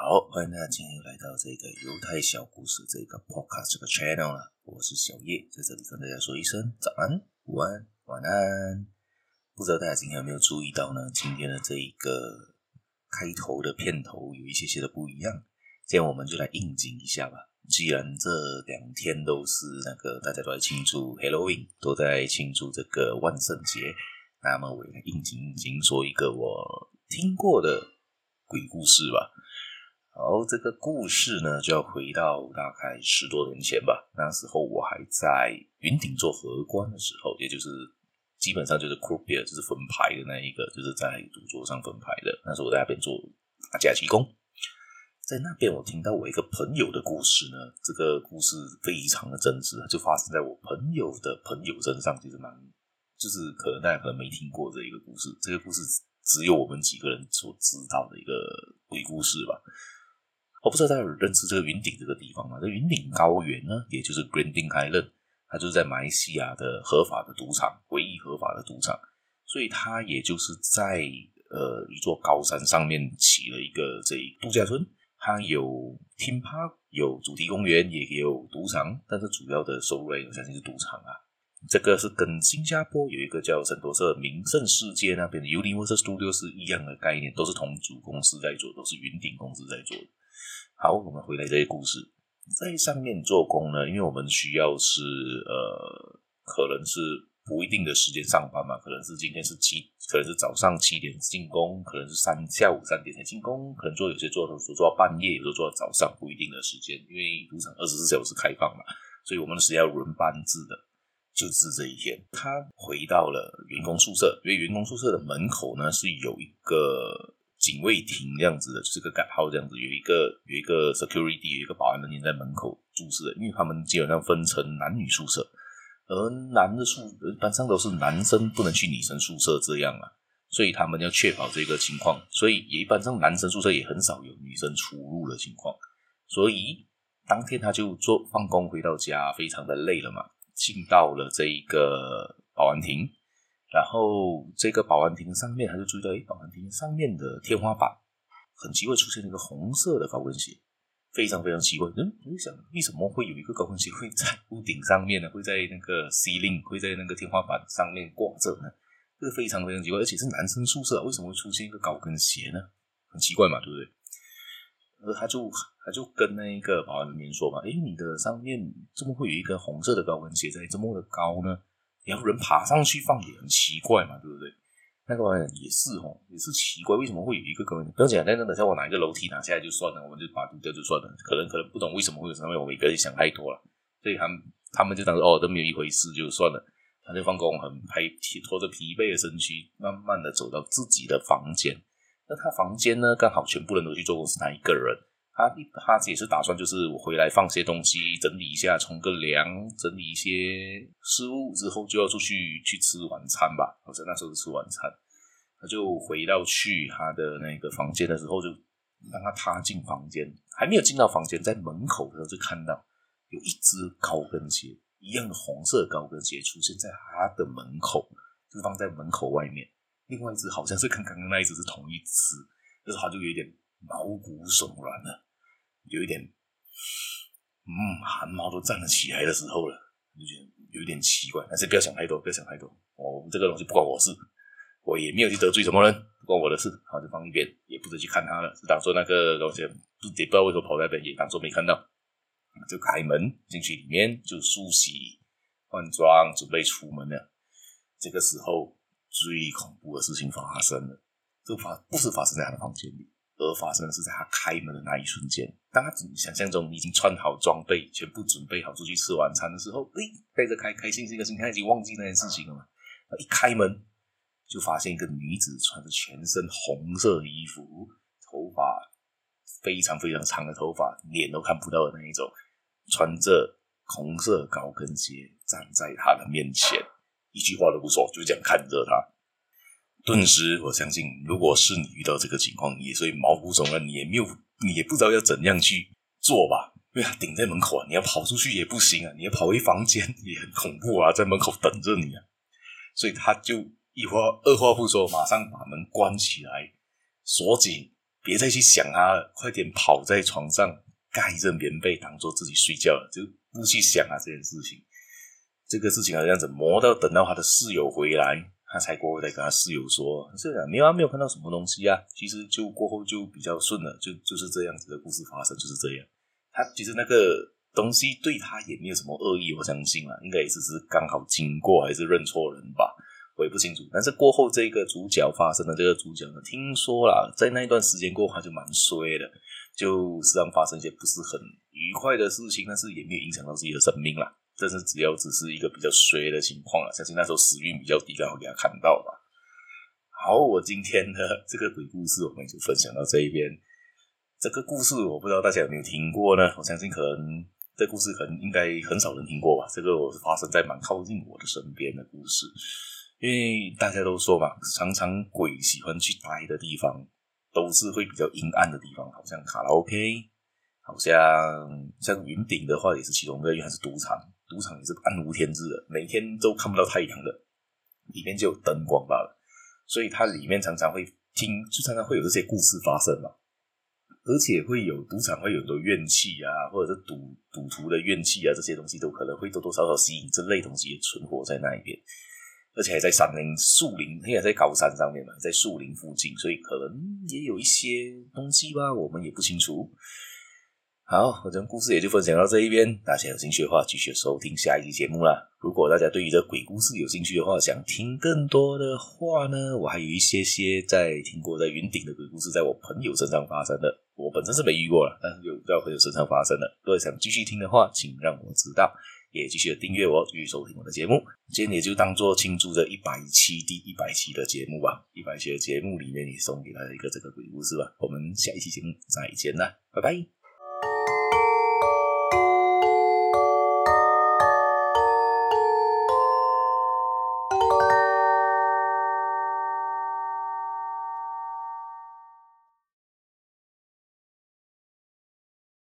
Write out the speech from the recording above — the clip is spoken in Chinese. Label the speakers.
Speaker 1: 好，欢迎大家今天又来到这个犹太小故事这个 podcast 这个 channel 了。我是小叶，在这里跟大家说一声早安、午安、晚安。不知道大家今天有没有注意到呢？今天的这一个开头的片头有一些些的不一样。今天我们就来应景一下吧。既然这两天都是那个大家都在庆祝 Halloween，都在庆祝这个万圣节，那么我也来应景应景说一个我听过的鬼故事吧。好，这个故事呢，就要回到大概十多年前吧。那时候我还在云顶做荷官的时候，也就是基本上就是 croupier，就是分牌的那一个，就是在赌桌上分牌的。那时候我在那边做假期工，在那边我听到我一个朋友的故事呢。这个故事非常的真实，就发生在我朋友的朋友身上，其实蛮，就是可能大家可能没听过这一个故事。这个故事只有我们几个人所知道的一个鬼故事吧。我不知道大家有认识这个云顶这个地方吗？这云顶高原呢，也就是 Genting Island，它就是在马来西亚的合法的赌场，唯一合法的赌场，所以它也就是在呃一座高山上面起了一个这度假村，它有 theme park，有主题公园，也有赌场，但是主要的收入来我相信是赌场啊。这个是跟新加坡有一个叫圣多瑟名胜世界那边的 Universal Studio 是一样的概念，都是同组公司在做，都是云顶公司在做的。好，我们回来这些故事，在上面做工呢，因为我们需要是呃，可能是不一定的时间上班嘛，可能是今天是七，可能是早上七点进工，可能是三下午三点才进工，可能做有些做的时候做到半夜，有时候做到早上，不一定的时间，因为赌场二十四小时开放嘛，所以我们是要轮班制的，就是这一天，他回到了员工宿舍，因为员工宿舍的门口呢是有一个。警卫亭这样子的，就是个改号这样子，有一个有一个 security，有一个保安人员在门口注视的，因为他们基本上分成男女宿舍，而男的宿一般上都是男生不能去女生宿舍这样啊，所以他们要确保这个情况，所以也一般上男生宿舍也很少有女生出入的情况，所以当天他就做放工回到家，非常的累了嘛，进到了这一个保安亭。然后这个保安亭上面，他就注意到，诶，保安亭上面的天花板很奇怪，出现了一个红色的高跟鞋，非常非常奇怪。嗯，我就想，为什么会有一个高跟鞋 会在屋顶上面呢？会在那个 ceiling，会在那个天花板上面挂着呢？这个非常非常奇怪，而且是男生宿舍，为什么会出现一个高跟鞋呢？很奇怪嘛，对不对？而他就他就跟那一个保安人员说嘛，诶，你的上面怎么会有一个红色的高跟鞋在这么的高呢？然后人爬上去放也很奇怪嘛，对不对？那个也是哦，也是奇怪，为什么会有一个跟？不要讲，那等下我拿一个楼梯拿下来就算了，我们就把丢掉就算了。可能可能不懂为什么会有上面，我们也不要想太多了。所以他们他们就当时哦都没有一回事就算了。他就放工很拍拖着疲惫的身躯，慢慢的走到自己的房间。那他房间呢，刚好全部人都去做公司，他一个人。他他也是打算，就是我回来放些东西，整理一下，冲个凉，整理一些事物之后，就要出去去吃晚餐吧。好像那时候是吃晚餐，他就回到去他的那个房间的时候，就让他踏进房间，还没有进到房间，在门口的时候就看到有一只高跟鞋，一样的红色高跟鞋出现在他的门口，就放在门口外面。另外一只好像是跟刚刚那一只是同一只，就是他就有点。毛骨悚然的，有一点，嗯，汗毛都站了起来的时候了，就觉得有一点奇怪。但是不要想太多，不要想太多。我这个东西不关我事，我也没有去得罪什么人，不关我的事。好，就放一边，也不得去看他了。是当做那个东西，也不知道为什么跑那边，也当做没看到。就开门进去里面，就梳洗、换装，准备出门了。这个时候，最恐怖的事情发生了。这发不是发生在他的房间里。而发生的是在他开门的那一瞬间，当他想象中已经穿好装备，全部准备好出去吃晚餐的时候，诶，带着开开心心的心，他已经忘记那件事情了嘛。一开门就发现一个女子穿着全身红色衣服，头发非常非常长的头发，脸都看不到的那一种，穿着红色高跟鞋站在他的面前，一句话都不说，就这样看着他。顿时，我相信，如果是你遇到这个情况，也所以毛骨悚然，你也没有，你也不知道要怎样去做吧？因为他顶在门口啊，你要跑出去也不行啊，你要跑回房间 也很恐怖啊，在门口等着你啊。所以他就一话二话不说，马上把门关起来，锁紧，别再去想他，快点跑在床上盖着棉被，当做自己睡觉了，就不去想啊这件事情。这个事情啊，这样子磨到等到他的室友回来，他才过后再跟他室友说：“是的，没有啊，没有看到什么东西啊。”其实就过后就比较顺了，就就是这样子的故事发生，就是这样。他其实那个东西对他也没有什么恶意，我相信啊，应该也只是刚好经过，还是认错人吧。我也不清楚，但是过后这个主角发生的这个主角呢，听说啦，在那一段时间过后，他就蛮衰的，就时常发生一些不是很愉快的事情，但是也没有影响到自己的生命啦。但是只要只是一个比较衰的情况啊，相信那时候时运比较低，刚好给他看到吧。好，我今天的 这个鬼故事我们就分享到这一边。这个故事我不知道大家有没有听过呢？我相信可能这故事可能应该很少人听过吧。这个我是发生在蛮靠近我的身边的故事。因为大家都说嘛，常常鬼喜欢去待的地方，都是会比较阴暗的地方，好像卡拉 OK，好像像云顶的话，也是其中一个，因为它是赌场，赌场也是暗无天日的，每天都看不到太阳的，里面就有灯光罢了，所以它里面常常会听，就常常会有这些故事发生嘛，而且会有赌场会有很多怨气啊，或者是赌赌徒的怨气啊，这些东西都可能会多多少少吸引这类东西也存活在那一边。而且还在山林、树林，它也在高山上面嘛，在树林附近，所以可能也有一些东西吧，我们也不清楚。好，我这故事也就分享到这一边，大家有兴趣的话，继续收听下一集节目啦。如果大家对于这鬼故事有兴趣的话，想听更多的话呢，我还有一些些在听过在云顶的鬼故事，在我朋友身上发生的，我本身是没遇过了，但是有在我朋友身上发生的。如果想继续听的话，请让我知道。也继续的订阅我，继续收听我的节目。今天也就当做庆祝这一百期第一百期的节目吧。一百期的节目里面，你送给大家一个这个鬼故事吧。我们下一期节目再见啦，拜拜。